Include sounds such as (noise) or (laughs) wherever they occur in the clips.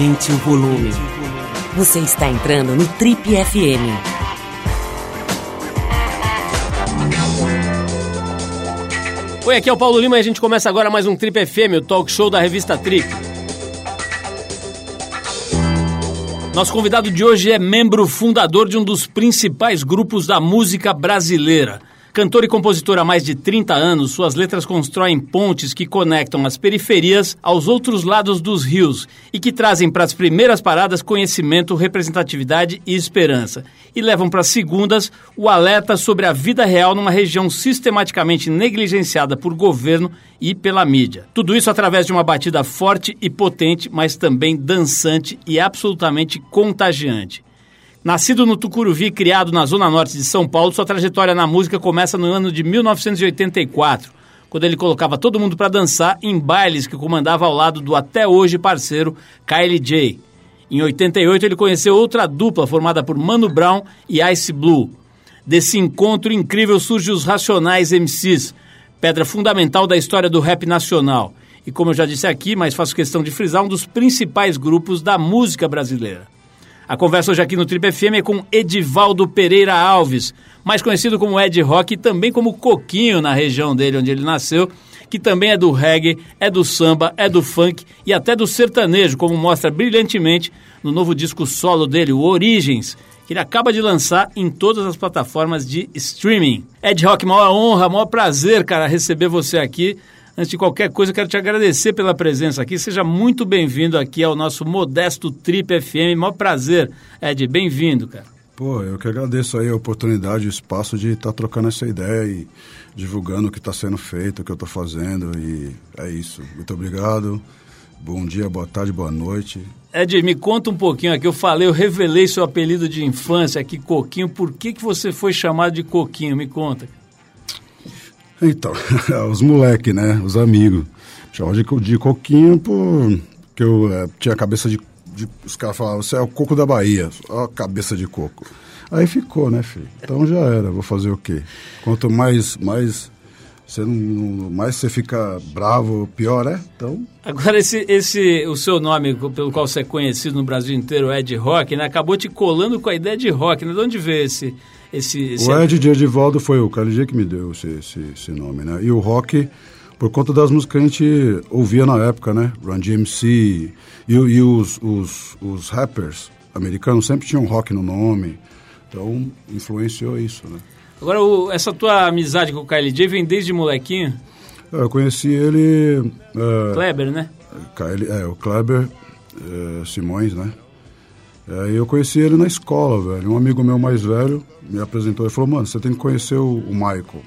Aumente o volume. Você está entrando no Trip FM. Oi, aqui é o Paulo Lima e a gente começa agora mais um Trip FM, o talk show da revista Trip. Nosso convidado de hoje é membro fundador de um dos principais grupos da música brasileira. Cantor e compositor há mais de 30 anos, suas letras constroem pontes que conectam as periferias aos outros lados dos rios e que trazem para as primeiras paradas conhecimento, representatividade e esperança. E levam para as segundas o alerta sobre a vida real numa região sistematicamente negligenciada por governo e pela mídia. Tudo isso através de uma batida forte e potente, mas também dançante e absolutamente contagiante. Nascido no Tucuruvi e criado na zona norte de São Paulo, sua trajetória na música começa no ano de 1984, quando ele colocava todo mundo para dançar em bailes que comandava ao lado do até hoje parceiro Kylie J. Em 88 ele conheceu outra dupla formada por Mano Brown e Ice Blue. Desse encontro incrível surgem os Racionais MCs, pedra fundamental da história do rap nacional. E como eu já disse aqui, mas faço questão de frisar, um dos principais grupos da música brasileira. A conversa hoje aqui no Trip FM é com Edivaldo Pereira Alves, mais conhecido como Ed Rock e também como Coquinho na região dele onde ele nasceu, que também é do reggae, é do samba, é do funk e até do sertanejo, como mostra brilhantemente no novo disco solo dele, o Origens, que ele acaba de lançar em todas as plataformas de streaming. Ed Rock, maior honra, maior prazer, cara, receber você aqui. Antes de qualquer coisa, eu quero te agradecer pela presença aqui. Seja muito bem-vindo aqui ao nosso modesto Trip FM. Maior prazer, Ed. Bem-vindo, cara. Pô, eu que agradeço aí a oportunidade, o espaço de estar tá trocando essa ideia e divulgando o que está sendo feito, o que eu estou fazendo. E é isso. Muito obrigado. Bom dia, boa tarde, boa noite. Ed, me conta um pouquinho aqui. Eu falei, eu revelei seu apelido de infância aqui, Coquinho. Por que, que você foi chamado de Coquinho? Me conta. Então, (laughs) os moleques, né? Os amigos. Chamavam de, de coquinho porque eu é, tinha cabeça de, de, Os caras falavam, você é o coco da Bahia. Ó, cabeça de coco. Aí ficou, né, filho? Então já era, vou fazer o quê? Quanto mais, mais você não, mais você fica bravo, pior é. Então. Agora esse, esse, o seu nome pelo qual você é conhecido no Brasil inteiro, Ed Rock, né, acabou te colando com a ideia de rock. Né? De onde veio esse, esse, esse... O Ed de Edivaldo foi o KLG que me deu esse, esse, esse, nome, né? E o rock, por conta das músicas que a gente ouvia na época, né? Run DMC e, e os, os, os rappers americanos sempre tinham rock no nome. Então, influenciou isso, né? Agora, o, essa tua amizade com o KLJ vem desde molequinho? É, eu conheci ele... É, Kleber, né? KL, é, o Kleber é, Simões, né? É, eu conheci ele na escola, velho. Um amigo meu mais velho me apresentou e falou, mano, você tem que conhecer o, o Michael.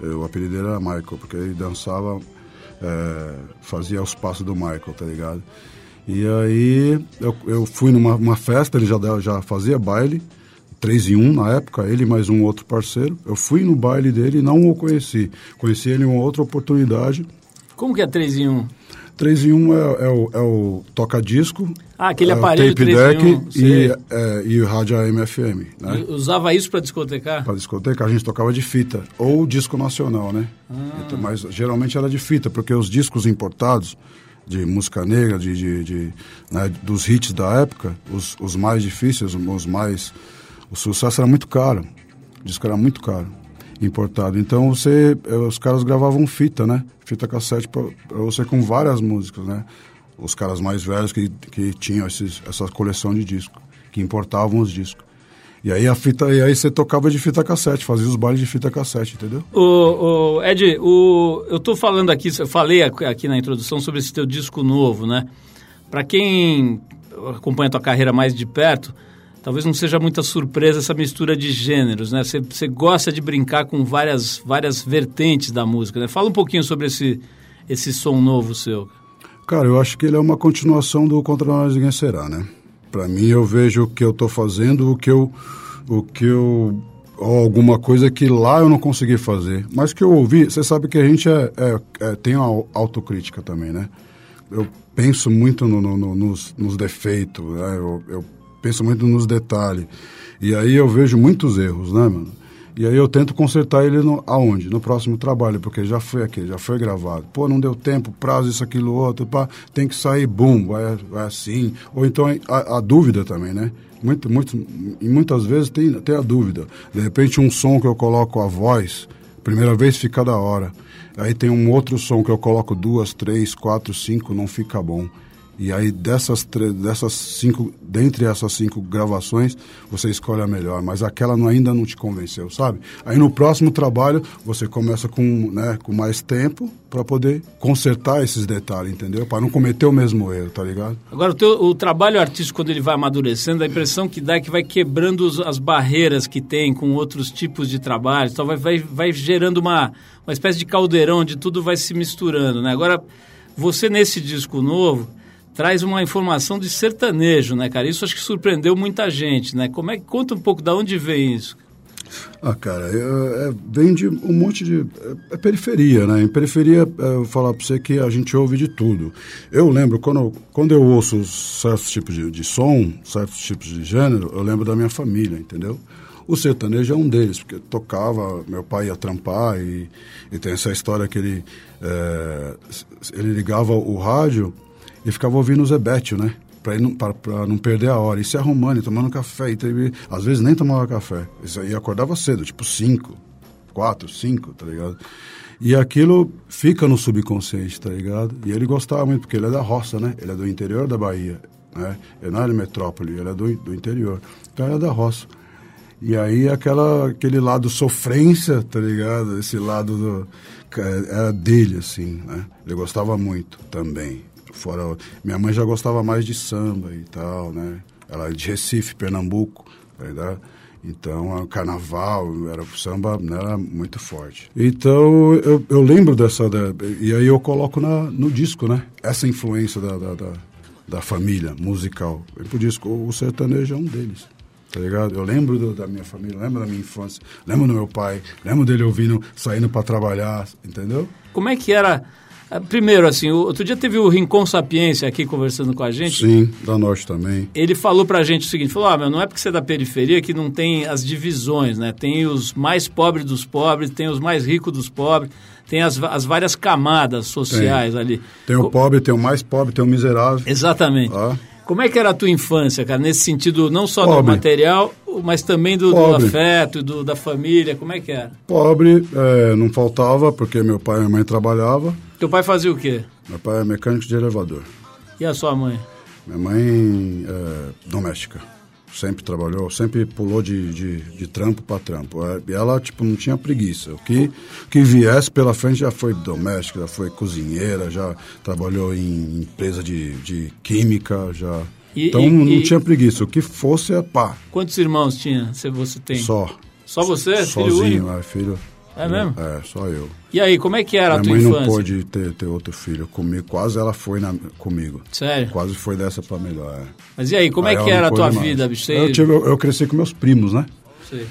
Eu, o apelido dele era Michael, porque ele dançava, é, fazia os passos do Michael, tá ligado? E aí eu, eu fui numa festa, ele já, já fazia baile, 3 em 1 na época, ele mais um outro parceiro. Eu fui no baile dele e não o conheci. Conheci ele em uma outra oportunidade. Como que é 3 em 1? 3 em 1 é, é o, é o toca-disco. Ah, aquele é aparelho tape 3 deck em 1. E, é, e o rádio AM/FM. Né? Usava isso para discotecar? Para discotecar, a gente tocava de fita. Ou disco nacional, né? Ah. Então, mas geralmente era de fita, porque os discos importados de música negra, de, de, de né, dos hits da época, os, os mais difíceis, os mais o sucesso era muito caro. O disco era muito caro, importado. Então você, eh, os caras gravavam fita, né? Fita cassete para você com várias músicas, né? Os caras mais velhos que, que tinham esses, essa coleção de discos, que importavam os discos. E aí a fita, e aí você tocava de fita cassete, fazia os bailes de fita cassete, entendeu? O, o Ed, o, eu estou falando aqui, eu falei aqui na introdução sobre esse teu disco novo, né? Para quem acompanha a tua carreira mais de perto, talvez não seja muita surpresa essa mistura de gêneros, né? Você, você gosta de brincar com várias, várias vertentes da música, né? Fala um pouquinho sobre esse, esse som novo seu. Cara, eu acho que ele é uma continuação do Contra Nós Ninguém Será, né? Para mim, eu vejo o que eu estou fazendo, o que eu... O que eu alguma coisa que lá eu não consegui fazer. Mas que eu ouvi, você sabe que a gente é, é, é, tem a autocrítica também, né? Eu penso muito no, no, no, nos, nos, defeitos, né? eu, eu penso muito nos detalhes. E aí eu vejo muitos erros, né, mano? E aí eu tento consertar ele no, aonde? No próximo trabalho, porque já foi aqui, já foi gravado. Pô, não deu tempo, prazo, isso, aquilo, outro, pá, tem que sair, bum, vai, vai assim. Ou então a, a dúvida também, né? Muito, muito, e muitas vezes tem, tem a dúvida. De repente um som que eu coloco a voz, primeira vez fica da hora. Aí tem um outro som que eu coloco duas, três, quatro, cinco, não fica bom. E aí dessas, dessas cinco, dentre essas cinco gravações, você escolhe a melhor, mas aquela não, ainda não te convenceu, sabe? Aí no próximo trabalho você começa com, né, com mais tempo para poder consertar esses detalhes, entendeu? Para não cometer o mesmo erro, tá ligado? Agora o, teu, o trabalho artístico quando ele vai amadurecendo, a impressão que dá é que vai quebrando os, as barreiras que tem com outros tipos de trabalho, então vai, vai, vai gerando uma, uma espécie de caldeirão onde tudo vai se misturando, né? Agora você nesse disco novo traz uma informação de sertanejo, né, cara? Isso acho que surpreendeu muita gente, né? Como é que conta um pouco de onde vem isso? Ah, cara, é, é, vem de um monte de. É, é periferia, né? Em periferia, é, eu vou falar pra você que a gente ouve de tudo. Eu lembro, quando, quando eu ouço certos tipos de, de som, certos tipos de gênero, eu lembro da minha família, entendeu? O sertanejo é um deles, porque tocava, meu pai ia trampar e, e tem essa história que ele, é, ele ligava o rádio e ficava ouvindo o Zebetio, né? Para não, não perder a hora. E se arrumando, e tomando café. E teve, às vezes nem tomava café. Isso aí acordava cedo, tipo 5, 4, 5, tá ligado? E aquilo fica no subconsciente, tá ligado? E ele gostava muito, porque ele é da roça, né? Ele é do interior da Bahia, né? Ele não é de metrópole, ele é do, do interior. Então ele é da roça. E aí aquela, aquele lado sofrência, tá ligado? Esse lado do, era dele, assim, né? Ele gostava muito também. Fora, minha mãe já gostava mais de samba e tal, né? Ela é de Recife, Pernambuco, tá então, o carnaval, era o samba né, era muito forte. Então, eu, eu lembro dessa. Da, e aí eu coloco na, no disco, né? Essa influência da, da, da, da família musical. E disco, o sertanejo é um deles. Tá ligado? Eu lembro do, da minha família, lembro da minha infância, lembro do meu pai, lembro dele ouvindo, saindo para trabalhar, entendeu? Como é que era primeiro, assim, outro dia teve o Rincon Sapiência aqui conversando com a gente. Sim, da Norte também. Ele falou pra gente o seguinte, falou, ah, meu, não é porque você é da periferia que não tem as divisões, né? Tem os mais pobres dos pobres, tem os mais ricos dos pobres, tem as, as várias camadas sociais tem. ali. Tem o pobre, tem o mais pobre, tem o miserável. Exatamente. Ah. Como é que era a tua infância, cara, nesse sentido não só Pobre. do material, mas também do, do afeto, do, da família, como é que era? Pobre, é, não faltava, porque meu pai e minha mãe trabalhavam. Teu pai fazia o quê? Meu pai é mecânico de elevador. E a sua mãe? Minha mãe é doméstica sempre trabalhou, sempre pulou de, de, de trampo para trampo. É, e ela, tipo, não tinha preguiça. O que, que viesse pela frente já foi doméstica, já foi cozinheira, já trabalhou em empresa de, de química, já... E, então e, não e... tinha preguiça. O que fosse é pá. Quantos irmãos tinha? Você tem? Só. Só você? Sozinho, filho é, filho. É mesmo? É, só eu. E aí, como é que era Minha a tua mãe infância? não pôde ter, ter outro filho comigo. Quase ela foi na, comigo. Sério? Quase foi dessa pra melhor. É. Mas e aí, como é aí é que era a tua mais. vida, bicho? Eu, tive, eu, eu, cresci com meus primos, né? Sim.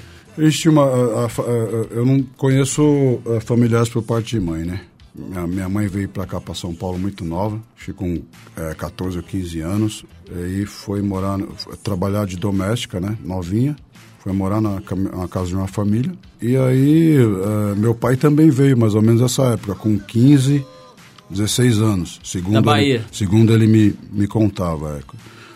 Uma... A, a, a, eu não conheço eh, familiares por parte de mãe, né? Minha, minha mãe veio para cá, para São Paulo, muito nova, que com é, 14 ou 15 anos, e foi morar, trabalhar de doméstica, né? Novinha foi morar na, na, casa de uma família. E aí, uh, meu pai também veio, mais ou menos nessa época, com 15, 16 anos. Segundo da Bahia? Ele, segundo ele me, me contava, é,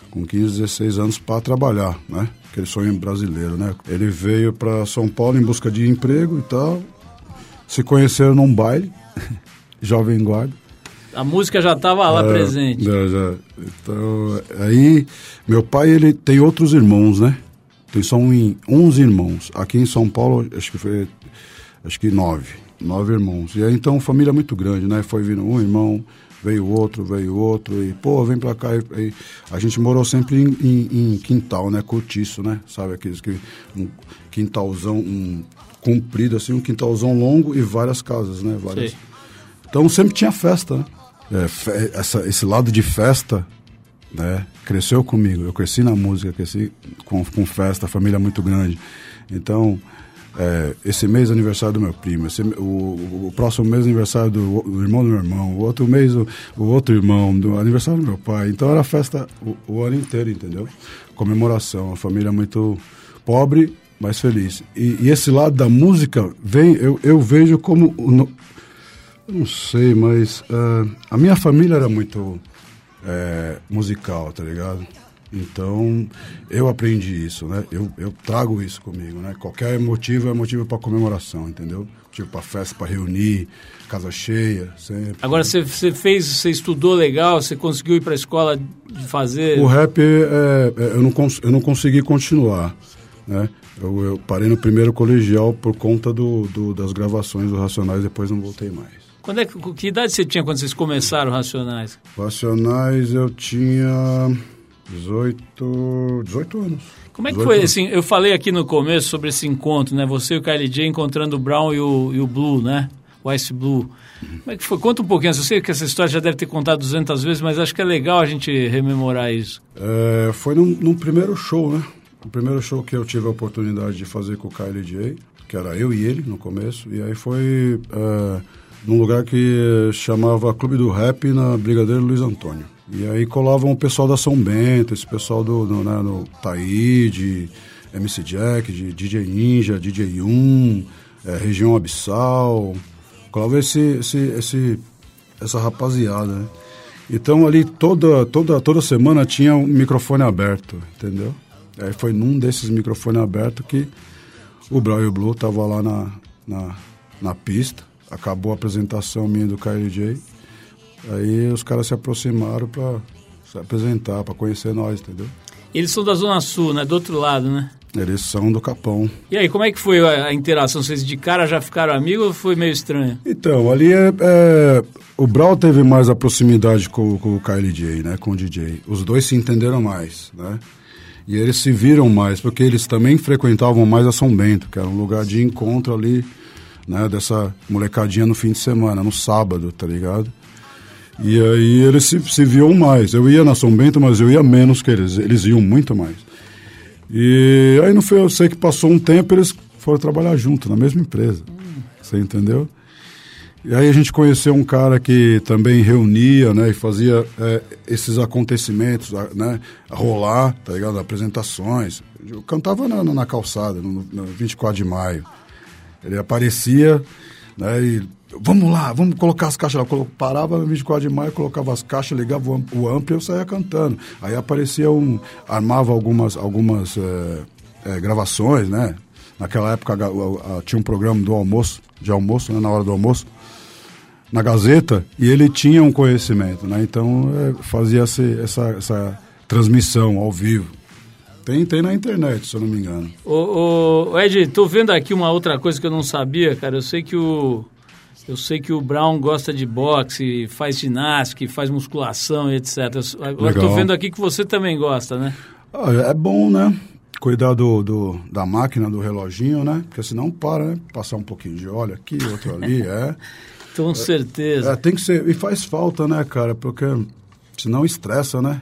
com 15, 16 anos para trabalhar, né? Aquele sonho brasileiro, né? Ele veio para São Paulo em busca de emprego e tal. Se conheceram num baile, (laughs) jovem guarda. A música já estava lá é, presente. Já, já. Então, aí, meu pai, ele tem outros irmãos, né? Tem só um, 11 irmãos. Aqui em São Paulo, acho que foi acho que nove. Nove irmãos. E aí, então, família muito grande, né? Foi vindo um irmão, veio outro, veio outro, e, pô, vem pra cá. E, e a gente morou sempre em, em, em, quintal, né? Cortiço, né? Sabe aqueles que. Um quintalzão, um comprido, assim, um quintalzão longo e várias casas, né? Várias. Então sempre tinha festa, né? É, fe, essa, esse lado de festa né? Cresceu comigo. Eu cresci na música, cresci com, com festa, família muito grande. Então, é, esse mês é aniversário do meu primo, esse, o, o, próximo mês é aniversário do, do, irmão do meu irmão, o outro mês o, o, outro irmão, do aniversário do meu pai. Então era festa o, o ano inteiro, entendeu? Comemoração, a família muito pobre, mais feliz. E, e esse lado da música vem, eu, eu vejo como. No, não sei, mas uh, a minha família era muito é, musical, tá ligado? Então, eu aprendi isso, né? Eu, eu trago isso comigo, né? Qualquer motivo é motivo para comemoração, entendeu? Tipo para festa, para reunir, casa cheia, sempre. Agora, você, fez, você estudou legal, você conseguiu ir para a escola fazer... O rap, é, é, eu, não eu não consegui continuar, né? Eu, eu, parei no primeiro colegial por conta do, do, das gravações do Racionais, depois não voltei mais. Quando é, que idade você tinha quando vocês começaram Racionais? Racionais eu tinha 18, 18 anos. Como é que foi, anos. assim, eu falei aqui no começo sobre esse encontro, né? Você e o Kylie J encontrando o Brown e o, e o Blue, né? O Ice Blue. Como é que foi? Conta um pouquinho. Eu sei que essa história já deve ter contado 200 vezes, mas acho que é legal a gente rememorar isso. É, foi num, num, primeiro show, né? O primeiro show que eu tive a oportunidade de fazer com o Kylie J, que era eu e ele no começo. E aí foi é, num lugar que chamava Clube do Rap na Brigadeiro Luiz Antônio. E aí colavam o pessoal da São Bento, esse pessoal do, do, né, do Taíde, MC Jack, de DJ Ninja, DJ 1, é, Região Abissal. Colava esse, esse, esse, essa rapaziada, né? Então ali toda, toda, toda semana tinha um microfone aberto, entendeu? Aí foi num desses microfones abertos que o Brian Blue tava lá na, na, na pista. Acabou a apresentação minha do KLJ. Aí os caras se aproximaram para se apresentar, para conhecer nós, entendeu? Eles são da Zona Sul, né? Do outro lado, né? Eles são do Capão. E aí, como é que foi a, a interação? Vocês de cara já ficaram amigos ou foi meio estranho? Então, ali é, é o Brau teve mais a proximidade com, com o KLJ, né? Com o DJ. Os dois se entenderam mais, né? E eles se viram mais, porque eles também frequentavam mais a São Bento, que era um lugar de encontro ali, né? Dessa molecadinha no fim de semana, no sábado, tá ligado? E aí eles se, se viam mais. Eu ia na São Bento, mas eu ia menos que eles. Eles iam muito mais. E aí não foi, eu sei que passou um tempo, eles foram trabalhar junto, na mesma empresa. Você entendeu? E aí a gente conheceu um cara que também reunia, né, e fazia é, esses acontecimentos, né, rolar, tá ligado? Apresentações. Eu cantava na, na calçada, no, no 24 de maio. Ele aparecia, né, e vamos lá, vamos colocar as caixas lá. Eu parava no 24 de maio, colocava as caixas, ligava o amplo e eu saía cantando. Aí aparecia um, armava algumas, algumas é, é, gravações, né? Naquela época a, a, tinha um programa do almoço, de almoço, né, na hora do almoço, na Gazeta, e ele tinha um conhecimento, né? Então é, fazia essa, essa transmissão ao vivo. Tem, tem na internet, se eu não me engano. Ô, ô, Ed, tô vendo aqui uma outra coisa que eu não sabia, cara. Eu sei que o, eu sei que o Brown gosta de boxe, faz ginástica, faz musculação e etc. Agora estou vendo aqui que você também gosta, né? Ah, é bom, né? Cuidar do, do, da máquina, do reloginho, né? Porque senão para, né? Passar um pouquinho de óleo aqui, outro ali, (laughs) é. Com certeza. É, tem que ser. E faz falta, né, cara? Porque senão estressa, né?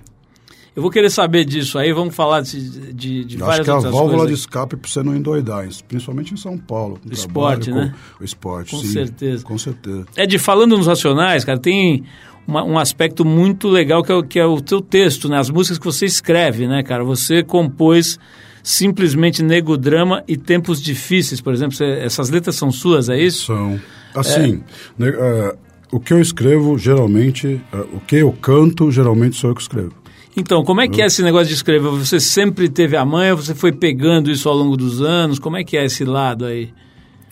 Eu vou querer saber disso aí, vamos falar de, de, de várias outras coisas. Acho que a válvula de escape para você não endoidar, principalmente em São Paulo. O esporte, né? o esporte, Com sim, certeza. Com certeza. É de falando nos Racionais, cara, tem uma, um aspecto muito legal que é, o, que é o teu texto, né? As músicas que você escreve, né, cara? Você compôs simplesmente Nego Drama e Tempos Difíceis, por exemplo. Você, essas letras são suas, é isso? São. Assim, é... uh, o que eu escrevo, geralmente, uh, o que eu canto, geralmente sou eu que escrevo. Então, como é que é esse negócio de escrever? Você sempre teve a manha, você foi pegando isso ao longo dos anos? Como é que é esse lado aí?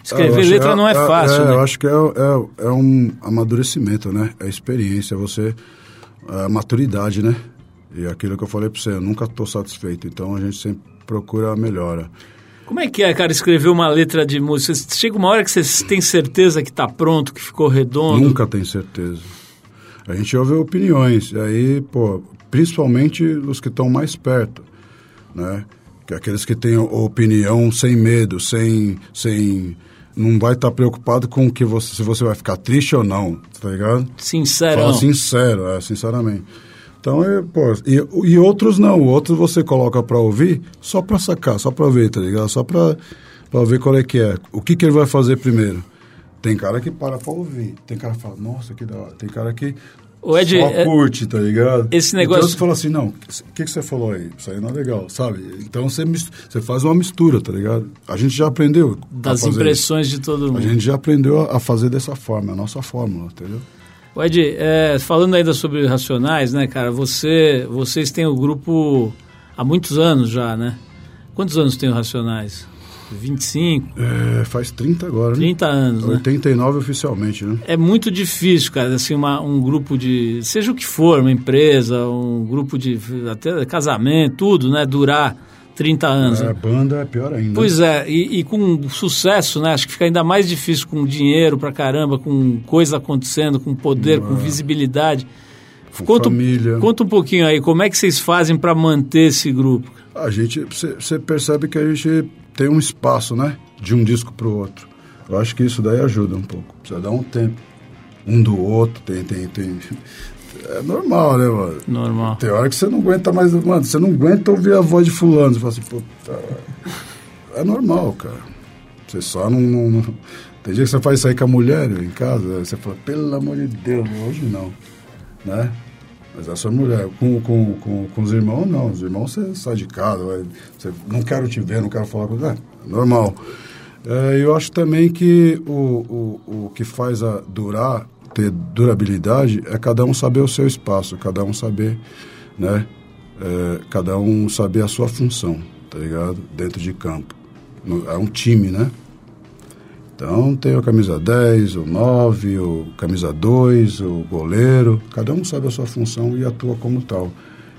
Escrever letra é, não é, é fácil, é, né? Eu acho que é, é, é, um amadurecimento, né? É experiência, você... É maturidade, né? E aquilo que eu falei para você, eu nunca estou satisfeito. Então, a gente sempre procura a melhora. Como é que é, cara, escrever uma letra de música? Chega uma hora que você tem certeza que está pronto, que ficou redondo? Nunca tem certeza. A gente ouve opiniões, e aí, pô, principalmente os que estão mais perto, né? Que é aqueles que têm opinião sem medo, sem, sem não vai estar tá preocupado com que você, se você vai ficar triste ou não, tá ligado? Sincero. Fala sincero, é, sinceramente. Então, é, pô, e, e outros não, outros você coloca para ouvir só para sacar, só para ver, tá ligado? Só para ver qual é que é. O que, que ele vai fazer primeiro? Tem cara que para para ouvir, tem cara que fala, nossa, que da hora. Tem cara que O Ed, só é- curte, tá ligado? Esse negócio- Então você fala assim, não, o que, que você falou aí? Isso aí não é legal, sabe? Então você, mis- você faz uma mistura, tá ligado? A gente já aprendeu. das impressões de todo isso. mundo. A gente já aprendeu a a fazer dessa forma, é a nossa fórmula, entendeu? O Ed, é, falando ainda sobre Racionais, né, cara? Você, vocês têm o grupo há muitos anos já, né? Quantos anos tem o Racionais? 25, É, faz 30 agora, né? 30 anos, né? 89 oficialmente, né? É muito difícil, cara, assim, uma, um grupo de. Seja o que for, uma empresa, um grupo de. até casamento, tudo, né? Durar 30 anos. É, né? banda é pior ainda. Pois é, e, e com sucesso, né? Acho que fica ainda mais difícil com dinheiro pra caramba, com coisa acontecendo, com poder, com visibilidade. Com conta, família. conta um pouquinho aí, como é que vocês fazem pra manter esse grupo? A gente, você percebe que a gente tem um espaço, né? De um disco pro outro. Eu acho que isso daí ajuda um pouco. Precisa dar um tempo. Um do outro, tem, tem, tem. É normal, né, mano? Normal. Tem hora que você não aguenta mais, mano, você não aguenta ouvir a voz de fulano. Você fala assim, puta. É normal, cara. Você só não, não- Tem dia que você faz isso aí com a mulher em casa, você fala, pelo amor de Deus, hoje não. Né? Mas a sua mulher, com, com, com, com os irmãos, não. Os irmãos você sai de casa, vai, você, não quero te ver, não quero falar com você. É, normal. É, eu acho também que o, o, o que faz a durar, ter durabilidade, é cada um saber o seu espaço, cada um saber, né? É, cada um saber a sua função, tá ligado? Dentro de campo. É um time, né? Então tem o camisa 10, o 9, o camisa 2, o goleiro. Cada um sabe a sua função e atua como tal.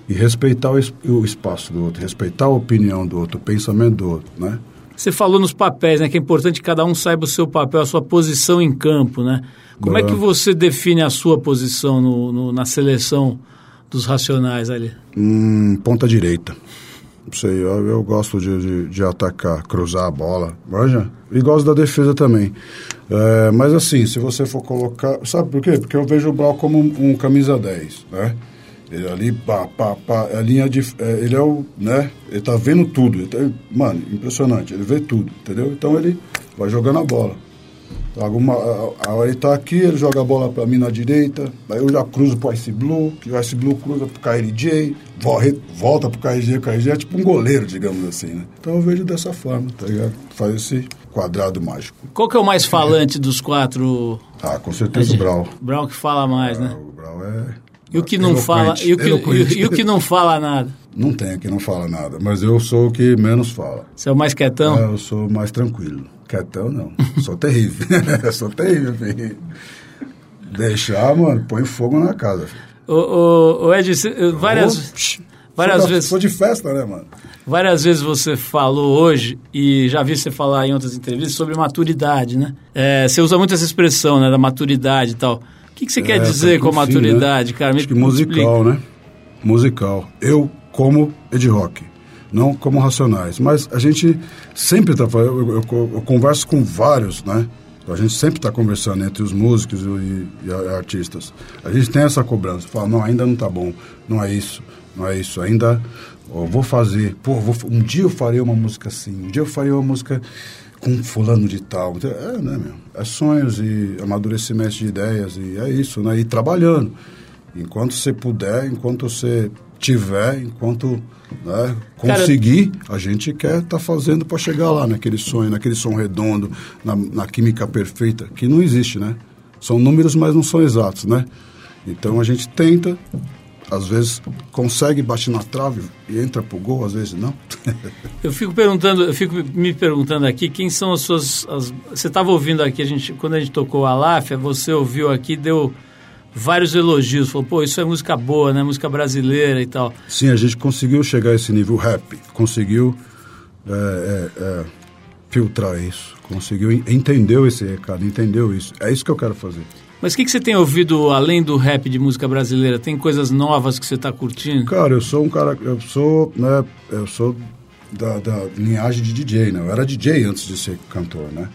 E respeitar o, es- o espaço do outro, respeitar a opinião do outro, o pensamento do outro, né? Você falou nos papéis, né? Que é importante que cada um saiba o seu papel, a sua posição em campo, né? Como é É. que você define a sua posição no, no- na seleção dos racionais ali? Hum, ponta direita. Não sei, eu, eu gosto de, de, de atacar, cruzar a bola, manja? E gosto da defesa também. É, mas assim, se você for colocar... Sabe por quê? Porque eu vejo o Brau como um, um camisa 10, né? Ele ali, pá, pá, pá, a linha de... é, ele é o, né? Ele tá vendo tudo. Ele tá- mano, impressionante, ele vê tudo, entendeu? Então ele vai jogando a bola. Alguma, a, hora ele tá aqui, ele joga a bola pra mim na direita, aí eu já cruzo pro Ice Blue, que o Ice Blue cruza pro KRJ, vo- re- volta pro KRJ, o KRJ é tipo um goleiro, digamos assim, né? Então eu vejo dessa forma, tá ligado? Faz esse quadrado mágico. Qual que é o mais falante dos quatro? (laughs) Ah, com certeza o Brau. Brown que fala mais, né? O Brau é... E o que não fala, e o que, e, e o que não fala nada? Não tem que não fala nada, mas eu sou o que menos fala. Você é o mais quietão? É, eu sou mais tranquilo. Quietão, não. sou terrível. (laughs) sou terrível, filho. Deixar, mano, põe fogo na casa, filho. Ô, ô, ô, Ed, várias, várias vezes- Sou de festa, né, mano? várias vezes você falou hoje, e já vi você falar em outras entrevistas, sobre maturidade, né? É, você usa muito essa expressão, né, da maturidade e tal. O que, que você quer É, dizer tá com com fim, maturidade, cara? Me Acho que musical, né? Musical. Eu como Ed Rock, não como Racionais. Mas a gente sempre tá falando, eu, eu- eu converso com vários, né? A gente sempre está conversando entre os músicos e, e artistas. A gente tem essa cobrança. Fala, não, ainda não tá bom. Não é isso. Não é isso. Ainda ó, vou fazer. Pô, vou, um dia eu farei uma música assim. Um dia eu farei uma música com fulano de tal. Então, É, né, meu? É sonhos e amadurecimento de ideias. E é isso, né? E trabalhando. Enquanto você puder, enquanto você tiver, enquanto né, Cara, conseguir, a gente quer estar fazendo para chegar lá naquele sonho, naquele som redondo, na, na química perfeita, que não existe, né? São números, mas não são exatos, né? Então a gente tenta, às vezes consegue, bate na trave e entra pro gol, às vezes não. (laughs) Eu fico perguntando, eu fico me perguntando aqui quem são as suas. as- você estava ouvindo aqui, a gente, quando a gente tocou a Láfia, você ouviu aqui, deu vários elogios, falou, pô, isso é música boa, né? Música brasileira e tal. Sim, a gente conseguiu chegar a esse nível rap, conseguiu é, é, é, filtrar isso, conseguiu en- entendeu esse recado, entendeu isso. É isso que eu quero fazer. Mas o que, que você tem ouvido além do rap de música brasileira? Tem coisas novas que você está curtindo? Cara, eu sou um cara, eu sou, né, eu sou da, da linhagem de DJ, né? Eu era DJ antes de ser cantor, né?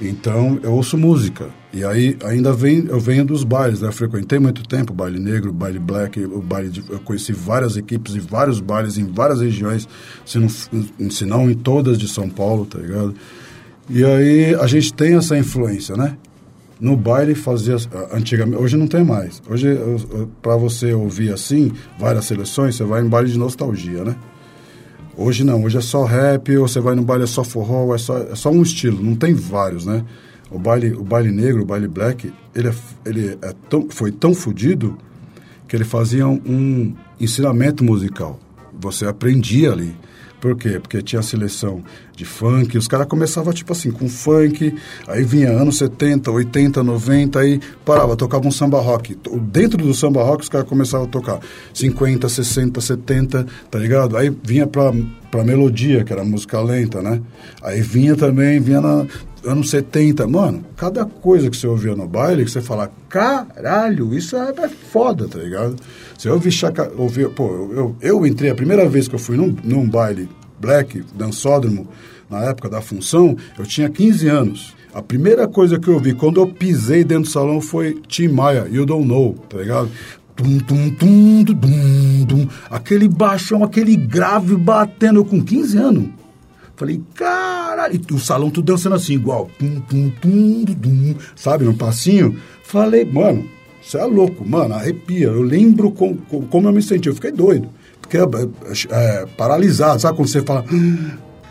Então, eu ouço música. E aí, ainda vem, eu venho dos bailes, né? Eu frequentei muito tempo baile negro, baile black, o baile de, eu conheci várias equipes e vários bailes em várias regiões, se não, se não em todas de São Paulo, tá ligado? E aí, a gente tem essa influência, né? no baile fazia antigamente, hoje não tem mais. Hoje para você ouvir assim várias seleções, você vai em baile de nostalgia, né? Hoje não, hoje é só rap, ou você vai no baile é só forró, é só, é só um estilo, não tem vários, né? O baile, o baile negro, o baile black, ele, é, ele é tão, foi tão fodido que ele fazia um ensinamento musical. Você aprendia ali. Por quê? Porque tinha seleção de funk, os caras começavam tipo assim, com funk, aí vinha anos 70, 80, 90, aí parava, tocava um samba rock. Dentro do samba rock os caras começavam a tocar 50, 60, 70, tá ligado? Aí vinha pra, pra melodia, que era música lenta, né? Aí vinha também, vinha na anos 70. Mano, cada coisa que você ouvia no baile, que você fala, caralho, isso é, é foda, tá ligado? Eu ouvir chaca, ouvir, pô, eu, eu, eu, entrei, a primeira vez que eu fui num, num baile black, dançódromo, na época da função, eu tinha 15 anos. A primeira coisa que eu vi quando eu pisei dentro do salão foi Tim Maia, You Don't Know, tá ligado? Tum, tum, tum, tum, tum, aquele baixão, aquele grave batendo com 15 anos. Falei, caralho, e o salão tudo dançando assim, igual, tum, tum, tum, tum, sabe, num passinho. Falei, mano, você é louco, mano, arrepia. Eu lembro com, com, como eu me senti, eu fiquei doido. Fiquei é, é, paralisado, sabe quando você fala.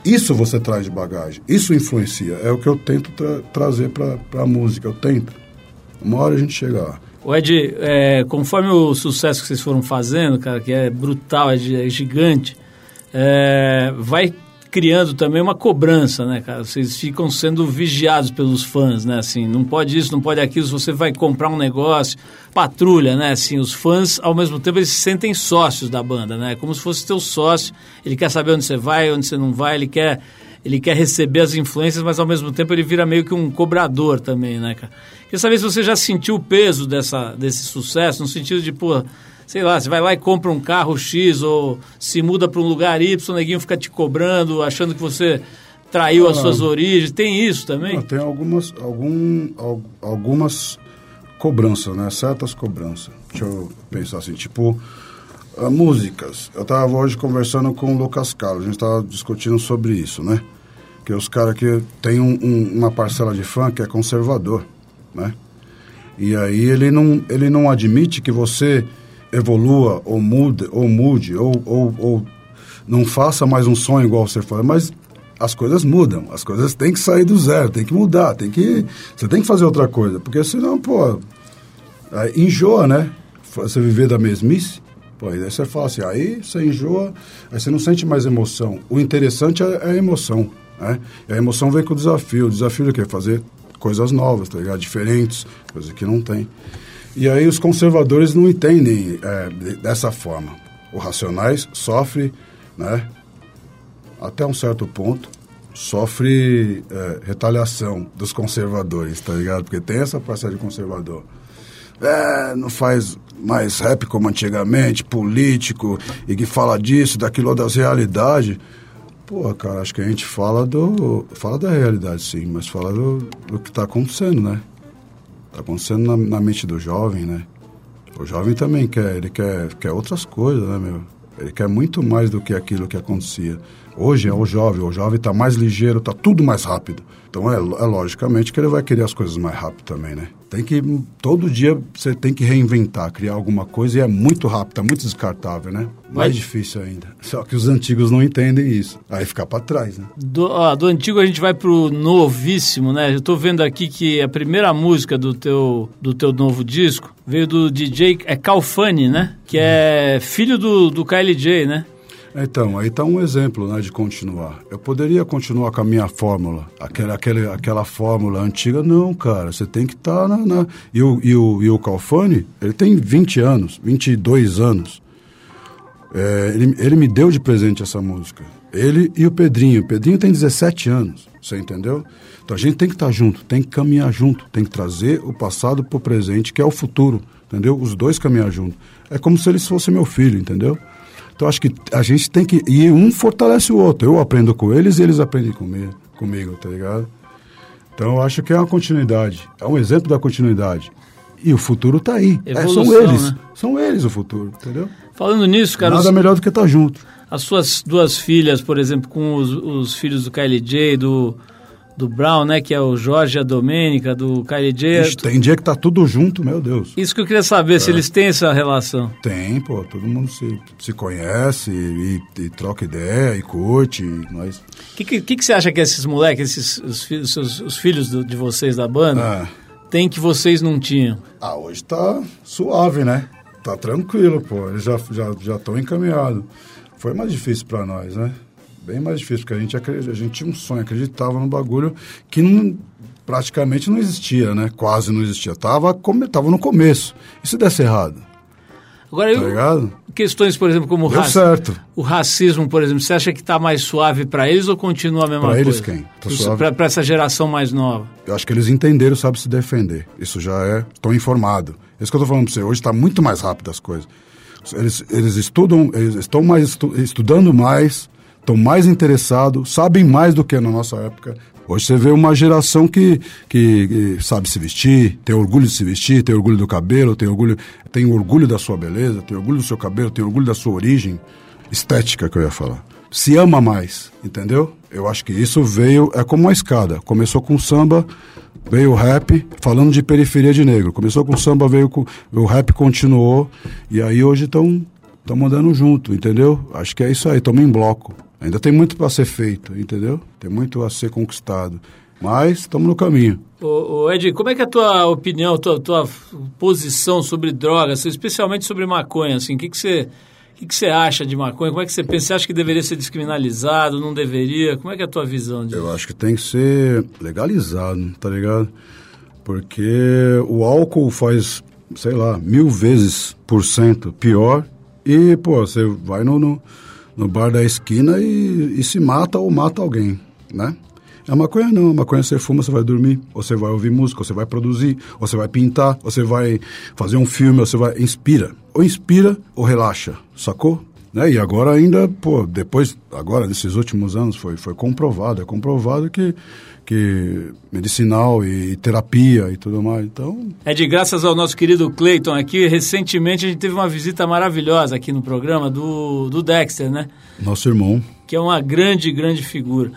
Isso você traz de bagagem, isso influencia. É o que eu tento tra trazer para a música, eu tento. Uma hora a gente chega lá. O Ed, é, conforme o sucesso que vocês foram fazendo, cara, que é brutal, é, é gigante, é, vai criando também uma cobrança, né, cara? Vocês ficam sendo vigiados pelos fãs, né? Assim, não pode isso, não pode aquilo. Se você vai comprar um negócio, patrulha, né? Assim, os fãs, ao mesmo tempo, eles se sentem sócios da banda, né? Como se fosse teu sócio. Ele quer saber onde você vai, onde você não vai. Ele quer, ele quer receber as influências, mas ao mesmo tempo ele vira meio que um cobrador também, né, cara? Queria saber se você já sentiu o peso dessa, desse sucesso, no sentido de, pô sei lá, você vai lá e compra um carro X ou se muda para um lugar Y, o neguinho fica te cobrando, achando que você traiu ah, as suas origens. Tem isso também? tem algumas, algum, algumas cobranças, né? Certas cobranças. Deixa eu pensar assim, tipo, uh, músicas. Eu estava hoje conversando com o Lucas Carlos, a gente estava discutindo sobre isso, né? Que os caras que tem um, um, uma parcela de fã que é conservador, né? E aí ele não, ele não admite que você evolua ou mude, ou mude, ou, ou, ou não faça mais um sonho igual você faz, mas as coisas mudam, as coisas têm que sair do zero, tem que mudar, tem que você tem que fazer outra coisa, porque senão, pô, enjoa, né? Você viver da mesmice, pô, aí você fala assim, aí você enjoa, aí você não sente mais emoção. O interessante é, é a emoção, né? E a emoção vem com o desafio, o desafio de quê? Fazer coisas novas, tá ligado? Diferentes, coisas que não tem. E aí os conservadores não entendem é, dessa forma. O Racionais sofre, né, até um certo ponto, sofre é, retaliação dos conservadores, tá ligado? Porque tem essa parcela de conservador. É, não faz mais rap como antigamente, político, e que fala disso, daquilo, das realidades. Pô, cara, acho que a gente fala do. fala da realidade, sim, mas fala do, do que está acontecendo, né? Está acontecendo na, na, mente do jovem, né? O jovem também quer, ele quer, quer outras coisas, né, meu? Ele quer muito mais do que aquilo que acontecia. Hoje é o jovem, o jovem está mais ligeiro, está tudo mais rápido. Então é, é logicamente que ele vai querer as coisas mais rápido também, né? Tem que, todo dia você tem que reinventar, criar alguma coisa e é muito rápido, é muito descartável, né? Mais difícil ainda. Só que os antigos não entendem isso. Aí fica para trás, né? Do, ó, do antigo a gente vai pro novíssimo, né? Eu tô vendo aqui que a primeira música do teu, do teu novo disco veio do DJ é Calfani, né? Que é filho do, do KLJ, né? Então, aí está um exemplo né, de continuar. Eu poderia continuar com a minha fórmula, aquela, aquela, aquela fórmula antiga. Não, cara, você tem que estar tá na, na... E, o, e, o, e o Calfani, ele tem 20 anos, 22 anos. É, ele, ele me deu de presente essa música. Ele e o Pedrinho. O Pedrinho tem 17 anos, você entendeu? Então a gente tem que estar tá junto, tem que caminhar junto, tem que trazer o passado para o presente, que é o futuro, entendeu? Os dois caminhar junto. É como se eles fossem meu filho, entendeu? Então acho que a gente tem que. E um fortalece o outro. Eu aprendo com eles e eles aprendem comigo, comigo tá ligado? Então eu acho que é uma continuidade. É um exemplo da continuidade. E o futuro está aí. Evolução, é, são eles. Né? São eles o futuro, entendeu? Falando nisso, cara. Nada melhor do que estar tá junto. As suas duas filhas, por exemplo, com os, os filhos do KLJ, do, do Brown, né? Que é o Jorge, a Domênica, do Kylie J. Ixi, tem dia que tá tudo junto, meu Deus. Isso que eu queria saber, se eles têm essa relação. Tem, pô, todo mundo se, se conhece e, e troca ideia e curte. e Nós... O que, que, que você acha que esses moleques, esses, os, fi- os os filhos do- de vocês da banda, Ah. têm que vocês não tinham? Ah, hoje tá suave, né? Tá tranquilo, pô. Eles já já já estão encaminhados. Foi mais difícil pra nós, né? Bem mais difícil, porque a gente, a gente tinha um sonho, acreditava num bagulho que não- praticamente não existia, né? Quase não existia. Tava, come, tava no começo. E se desse errado? Agora, Tá eu- questões, por exemplo, como o, Deu certo. o racismo, por exemplo, você acha que está mais suave para eles ou continua a mesma Pra coisa? eles quem? Tá. Para essa geração mais nova. Eu acho que eles entenderam, sabem se defender. Isso já é. Estão informados. Isso que eu tô falando pra você. Hoje está muito mais rápido as coisas. Eles, eles estudam, eles estão mais estu- estudando mais, estão mais interessados, sabem mais do que na nossa época. Hoje você vê uma geração que, que, que sabe se vestir, tem orgulho de se vestir, tem orgulho do cabelo, tem orgulho, tem orgulho da sua beleza, tem orgulho do seu cabelo, tem orgulho da sua origem estética que eu ia falar. Se ama mais, entendeu? Eu acho que isso veio, é como uma escada. Começou com samba, veio o rap, falando de periferia de negro. Começou com samba, veio com. O rap continuou, e aí hoje estão andando junto, entendeu? Acho que é isso aí, estamos em bloco. Ainda tem muito para ser feito, entendeu? Tem muito a ser conquistado. Mas estamos no caminho. Ô, ô, Ed, como é que é a tua opinião, tua, tua posição sobre drogas, especialmente sobre maconha? Assim, o que, que você... Que, que você acha de maconha? Como é que você pensa? Você acha que deveria ser descriminalizado? Não deveria? Como é que é a tua visão disso? Eu acho que tem que ser legalizado, tá ligado? Porque o álcool faz, sei lá, mil vezes por cento pior e, pô, você vai no, no, no bar da esquina e, e se mata ou mata alguém, né? A maconha não, a maconha você fuma, você vai dormir, ou você vai ouvir música, ou você vai produzir, ou você vai pintar, ou você vai fazer um filme, ou você vai... Inspira. Ou inspira ou relaxa, sacou? Né? E agora ainda, pô, depois, agora, nesses últimos anos, foi, foi comprovado, é comprovado que, que medicinal e, terapia e tudo mais, então... Ed, graças ao nosso querido Clayton aqui, recentemente a gente teve uma visita maravilhosa aqui no programa do, do Dexter, né? Nosso irmão, Que é uma grande, grande figura.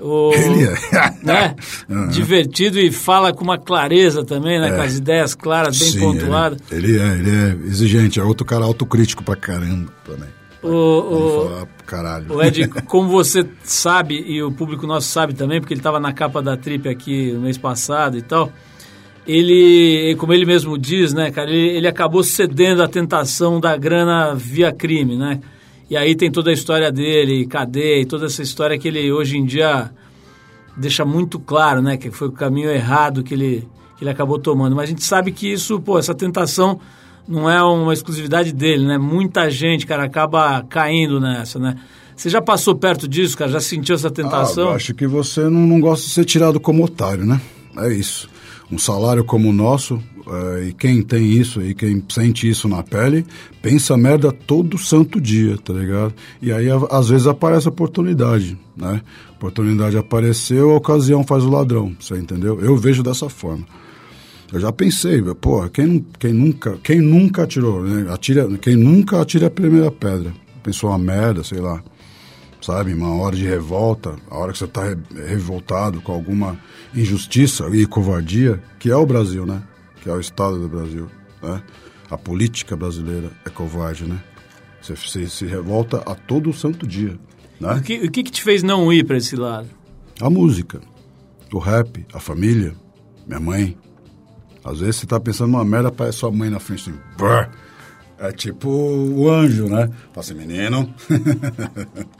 O, Ele é. (laughs) né? Uhum. Divertido e fala com uma clareza também, né? Com as ideias claras, bem É. Sim, pontuadas. Ele, ele é, ele é exigente, é outro cara autocrítico pra caramba também. O, o, falar caralho. o Ed, (laughs) como você sabe, e o público nosso sabe também, porque ele estava na capa da Trip aqui no mês passado e tal, ele, como ele mesmo diz, né, cara, ele, ele acabou cedendo à tentação da grana via crime, né? E aí tem toda a história dele, cadeia, e toda essa história que ele hoje em dia deixa muito claro, né, que foi o caminho errado que ele, que ele acabou tomando. Mas a gente sabe que isso, pô, essa tentação não é uma exclusividade dele, né? Muita gente, cara, acaba caindo nessa, né? Você já passou perto disso, cara? Já sentiu essa Ah, tentação? eu acho que você não, não gosta de ser tirado como otário, né? É isso. Um salário como o nosso, eh, e quem tem isso e quem sente isso na pele, pensa merda todo santo dia, tá ligado? E aí, às vezes, aparece oportunidade, né? Oportunidade apareceu, a ocasião faz o ladrão, você entendeu? Eu vejo dessa forma. Eu já pensei, pô, quem, quem nunca, quem nunca atirou, né? Atira, quem nunca atira a primeira pedra. Pensou uma merda, sei lá. Sabe, uma hora de revolta, a hora que você está revoltado com alguma injustiça e covardia, que é o Brasil, né? Que é o Estado do Brasil, né? A política brasileira é covarde, né? Você se, se revolta a todo santo dia, né? O, que, o que que te fez não ir para esse lado? A música, o rap, a família, minha mãe. Às vezes você tá pensando numa merda, aparece sua mãe na frente assim, brrr. É tipo o anjo, né? Fala assim, menino. (laughs)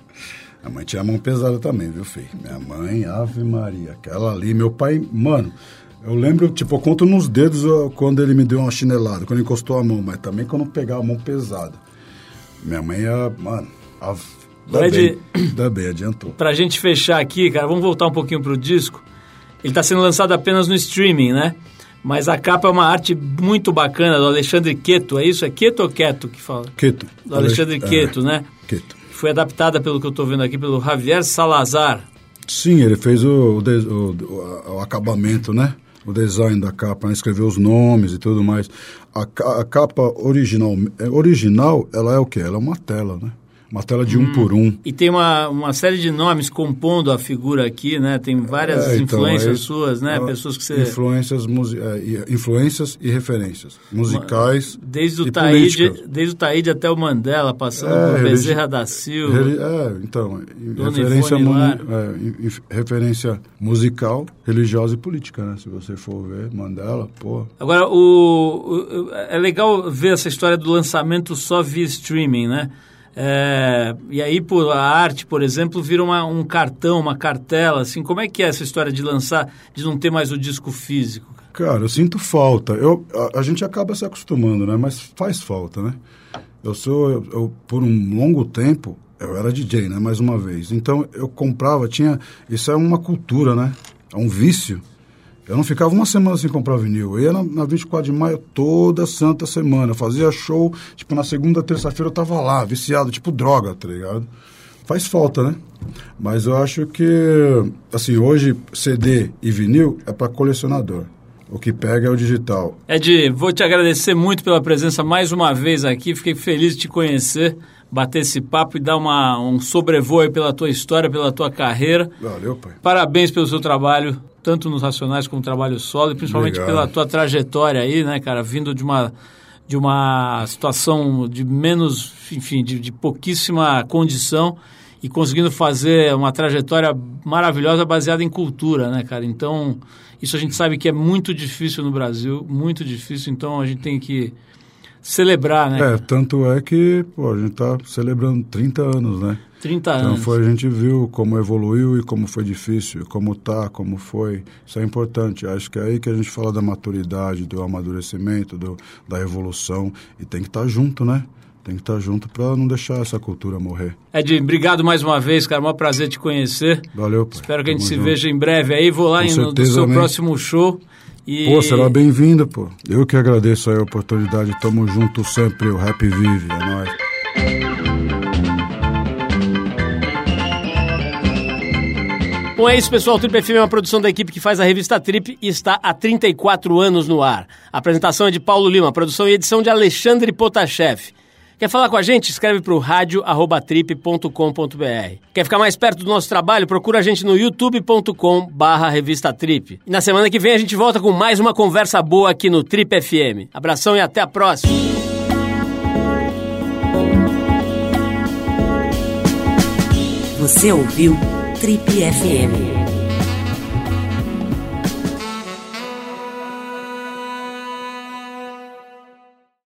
a mãe tinha a mão pesada também, viu, filho? Minha mãe, Ave Maria. Aquela ali, meu pai, mano. Eu lembro, tipo, eu conto nos dedos quando ele me deu uma chinelada, quando encostou a mão, mas também quando pegava a mão pesada. Minha mãe ia, mano, a, ainda Fred- bem, ainda bem, adiantou. Pra gente fechar aqui, cara, vamos voltar um pouquinho pro disco. Ele tá sendo lançado apenas no streaming, né? Mas a capa é uma arte muito bacana do Alexandre Queto, é isso? É Queto ou Queto que fala? Queto. Do Alexandre É, Queto, né? Queto. Foi adaptada, pelo que eu tô vendo aqui, pelo Javier Salazar. Sim, ele fez o, o, o- o- acabamento, né? O design da capa, né? escreveu os nomes e tudo mais. A, a capa original, é, original, ela é o quê? Ela é uma tela, né? Uma tela de um por um. E tem uma, uma série de nomes compondo a figura aqui, né? Tem várias É, então, influências aí- suas, né? é, Pessoas que você... Influências, é, e- influências e referências musicais Desde o, Taíde, desde o Taíde até o Mandela, passando É, por Bezerra da Silva. É, então, Dona referência, é, referência musical, religiosa e política, né? Se você for ver, Mandela, pô. Agora, o, o- é legal ver essa história do lançamento só via streaming, né? É, e aí, pô, a arte, por exemplo, vira uma- um cartão, uma cartela, assim. Como é que é essa história de lançar, de não ter mais o disco físico? Cara, eu sinto falta. Eu, a, a gente acaba se acostumando, né? Mas faz falta, né? Eu sou, eu, eu, por um longo tempo, eu era DJ, né? Mais uma vez. Então, eu comprava, tinha... Isso é uma cultura, né? É um vício. Eu não ficava uma semana sem comprar vinil. Eu ia na, na 24 de maio toda santa semana. Fazia show, tipo, na segunda, terça-feira eu tava lá, viciado, tipo droga, tá ligado? Faz falta, né? Mas eu acho que, assim, hoje CD e vinil é para colecionador. O que pega é o digital. Ed, vou te agradecer muito pela presença mais uma vez aqui. Fiquei feliz de te conhecer, bater esse papo e dar uma, um sobrevoo aí pela tua história, pela tua carreira. Valeu, pai. Parabéns pelo seu trabalho, tanto nos Racionais como no trabalho solo, e principalmente Obrigado. pela tua trajetória aí, né, cara, vindo de uma, de uma situação de menos, enfim, de, de pouquíssima condição e conseguindo fazer uma trajetória maravilhosa baseada em cultura, né, cara? Então, isso a gente sabe que é muito difícil no Brasil, muito difícil, então a gente tem que celebrar, né? É, tanto é que, pô, a gente tá celebrando 30 anos, né? 30 Então anos. foi, a gente viu como evoluiu e como foi difícil, como tá, como foi. Isso é importante. Acho que é aí que a gente fala da maturidade, do amadurecimento, do, da evolução. E tem que estar junto, né? Tem que estar junto para não deixar essa cultura morrer. Ed, obrigado mais uma vez, cara, maior prazer te conhecer. Valeu, pai. Espero que a gente Tamo se junto. veja em breve aí. Vou lá em, no, no seu próximo show. E... Pô, será bem-vindo, pô. Eu que agradeço aí a oportunidade. Tamo junto sempre. O Rap Vive. É nóis. Bom, é isso, pessoal. O Trip FM é uma produção da equipe que faz a revista Trip e está há 34 anos no ar. A apresentação é de Paulo Lima, produção e edição de Alexandre Potashev. Quer falar com a gente? Escreve para o rádio.trip.com.br. Quer ficar mais perto do nosso trabalho? Procura a gente no youtube.com barra revista Trip. E na semana que vem a gente volta com mais uma conversa boa aqui no Trip FM. Abração e até a próxima. Você ouviu Trip FM.